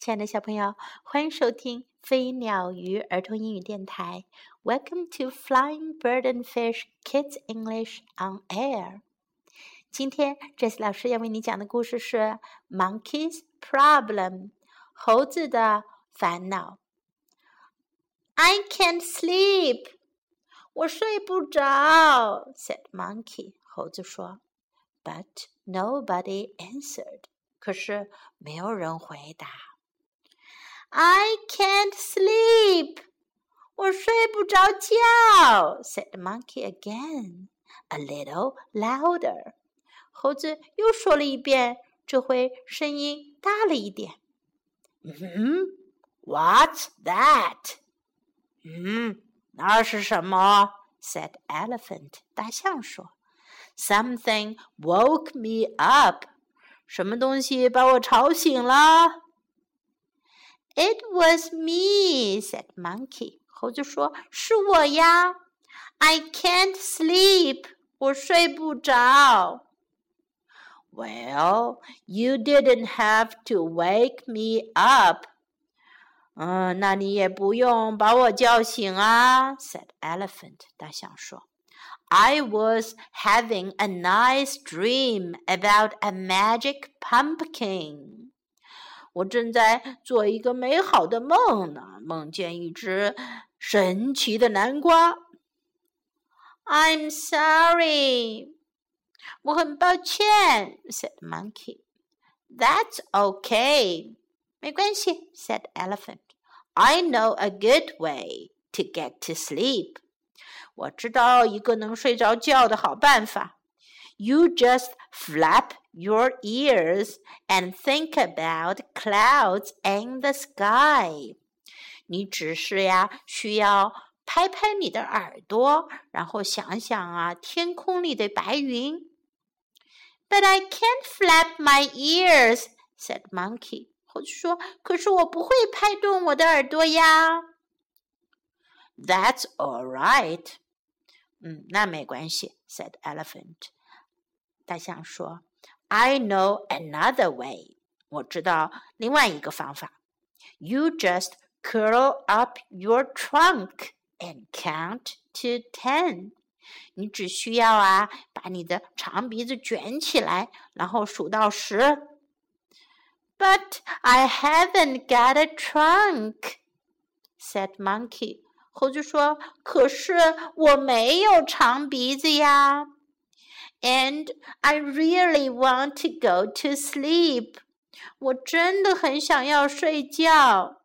亲爱的小朋友，欢迎收听飞鸟鱼儿童英语电台。Welcome to Flying Bird and Fish Kids English on Air。今天，Jess 老师要为你讲的故事是《Monkey's Problem》猴子的烦恼。I can't sleep，我睡不着。said Monkey，猴子说。But nobody answered，可是没有人回答。I can't sleep. 我睡不着觉 said the monkey again, a little louder. 猴子又说了一遍，这回声音大了一点。嗯，What's that? 嗯，那是什么？said elephant. 大象说。Something woke me up. 什么东西把我吵醒了 ？it was me," said Monkey. 猴子说：“是我呀。”I can't sleep. 我睡不着。Well, you didn't have to wake me up. 嗯，那你也不用把我叫醒啊，said Elephant. 大象说。I was having a nice dream about a magic pumpkin. 我正在做一个美好的梦呢，梦见一只神奇的南瓜。I'm sorry，我很抱歉，said monkey. That's okay，没关系，said elephant. I know a good way to get to sleep. 我知道一个能睡着觉的好办法。You just flap your ears and think about clouds in the sky。你只是呀，需要拍拍你的耳朵，然后想想啊，天空里的白云。But I can't flap my ears," said Monkey. 猴子说：“可是我不会拍动我的耳朵呀。” That's all right. 嗯，那没关系，said Elephant. 大象说。 I know another way. 我知道另外一个方法。You just curl up your trunk and count to ten. 你只需要啊，把你的长鼻子卷起来，然后数到十。But I haven't got a trunk," said Monkey. 猴子说：“可是我没有长鼻子呀。” And I really want to go to sleep. 我真的很想要睡觉。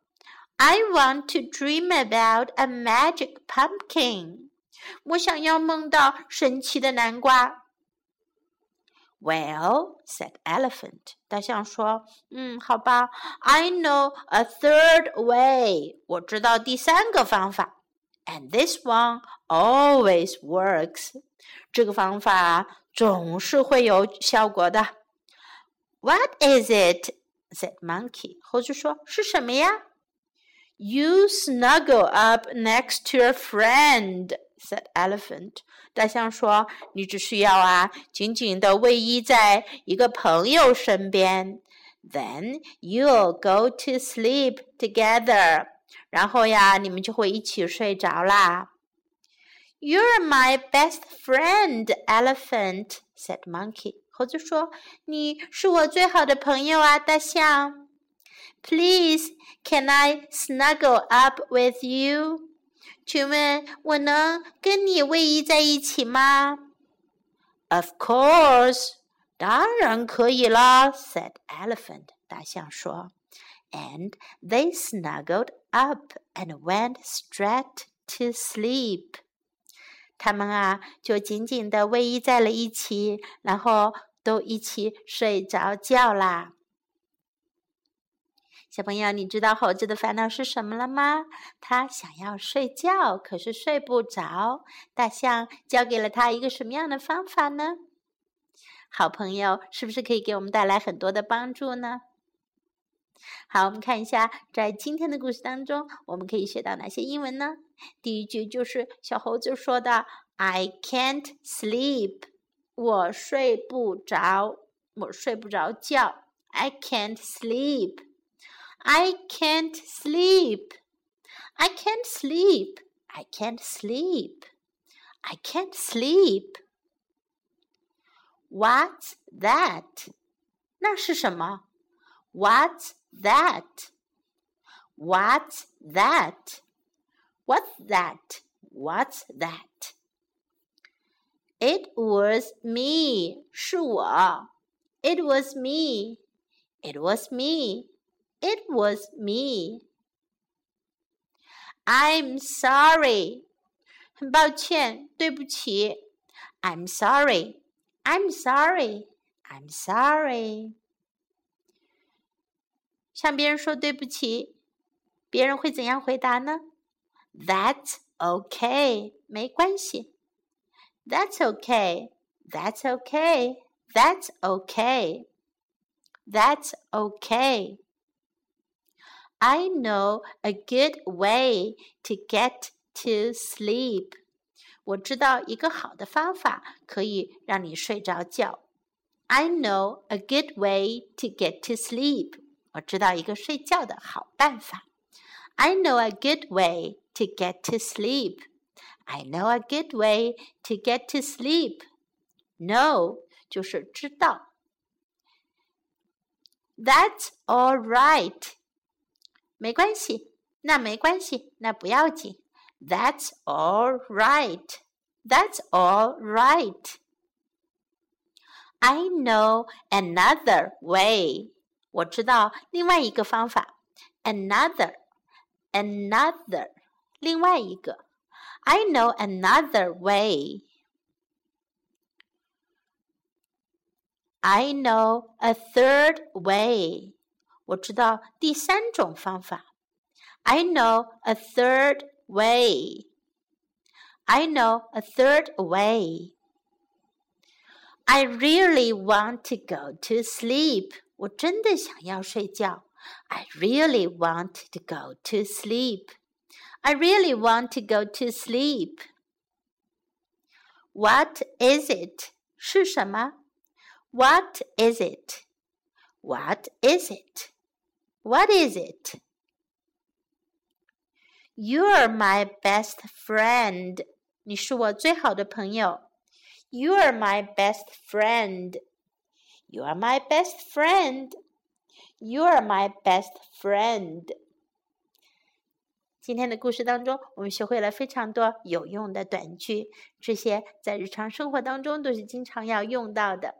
I want to dream about a magic pumpkin. 我想要梦到神奇的南瓜。Well, said elephant. 大象说：“嗯，好吧。I know a third way. 我知道第三个方法。And this one always works. 这个方法 总是会有效果的。What is it? said Monkey. 猴子说：“是什么呀？”You snuggle up next to a friend, said Elephant. 大象说：“你只需要啊，紧紧的偎依在一个朋友身边。Then you'll go to sleep together. 然后呀，你们就会一起睡着啦。” You're my best friend, elephant," said Monkey. 猴子说：“你是我最好的朋友啊，大象。” Please, can I snuggle up with you? 请问我能跟你偎依在一起吗？Of course，当然可以啦，said Elephant。大象说。And they snuggled up and went straight to sleep. 他们啊，就紧紧的偎依在了一起，然后都一起睡着觉啦。小朋友，你知道猴子的烦恼是什么了吗？他想要睡觉，可是睡不着。大象教给了他一个什么样的方法呢？好朋友是不是可以给我们带来很多的帮助呢？好，我们看一下，在今天的故事当中，我们可以学到哪些英文呢？第一句就是小猴子说的：“I can't sleep，我睡不着，我睡不着觉。”I can't sleep。 I can't sleep. I can't sleep. I can't sleep. I can't sleep. What's that? 那是什么？What's that? What's that? What's that? What's that? It was me. 是我。It was me. It was me. It was me. I'm sorry. 很抱歉，对不起。I'm sorry. I'm sorry. I'm sorry. 向别人说对不起，别人会怎样回答呢？That's okay. 没关系。That's okay. That's okay. That's okay. That's okay. I know a good way to get to sleep. 我知道一个好的方法可以让你睡着觉。I know a good way to get to sleep. 我知道一个睡觉的好办法。I know a good way to get to sleep. I know a good way to get to sleep. Know 就是知道。That's all right. 没关系，那没关系，那不要紧。That's all right. That's all right. I know another way. 我知道另外一个方法。Another, another，另外一个。I know another way. I know a third way. 我知道第三种方法。I know a third way. I know a third way. I really want to go to sleep. 我真的想要睡觉。I really want to go to sleep. I really want to go to sleep. What is it? 是什么？What is it? What is it? What is it? You're my best friend. 你是我最好的朋友。You're my best friend. You are my best friend. You are my best friend. 今天的故事当中，我们学会了非常多有用的短句，这些在日常生活当中都是经常要用到的。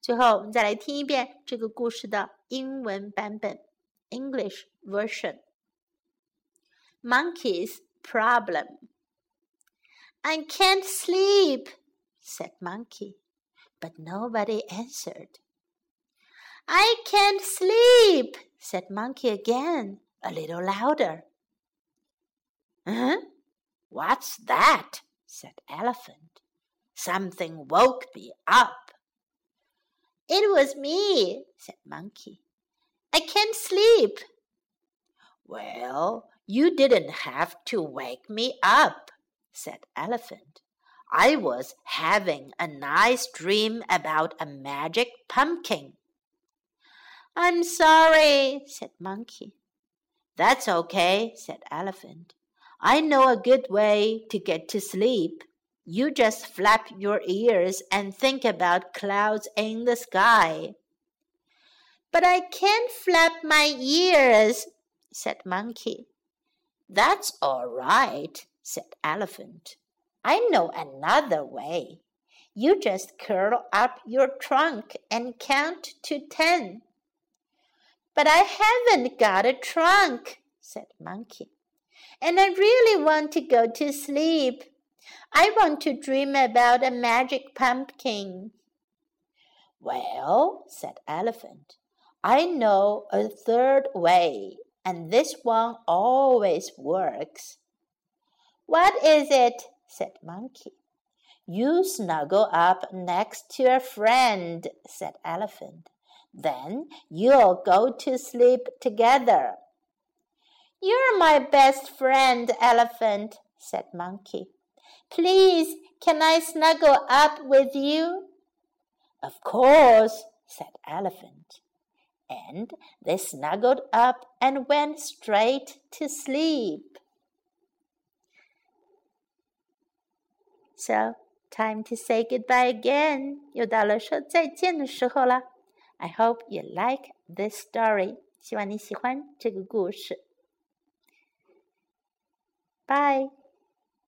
最后，我们再来听一遍这个故事的英文版本 （English version）。Monkey's problem. I can't sleep, said Monkey, but nobody answered. I can't sleep, said Monkey again, a little louder. Huh? What's that? said Elephant. Something woke me up. It was me, said Monkey. I can't sleep. Well, you didn't have to wake me up, said Elephant. I was having a nice dream about a magic pumpkin. I'm sorry, said Monkey. That's okay, said Elephant. I know a good way to get to sleep. You just flap your ears and think about clouds in the sky. But I can't flap my ears, said Monkey. That's all right, said Elephant. I know another way. You just curl up your trunk and count to ten. But I haven't got a trunk, said Monkey. And I really want to go to sleep. I want to dream about a magic pumpkin. Well, said Elephant, I know a third way and this one always works. What is it? Said Monkey. You snuggle up next to a friend, said Elephant. Then you'll go to sleep together. You're my best friend, Elephant, said Monkey. Please, can I snuggle up with you? Of course, said Elephant. and they snuggled up and went straight to sleep. So, time to say goodbye again. 又到了说再见的时候了。I hope you like this story. 希望你喜欢这个故事。Bye.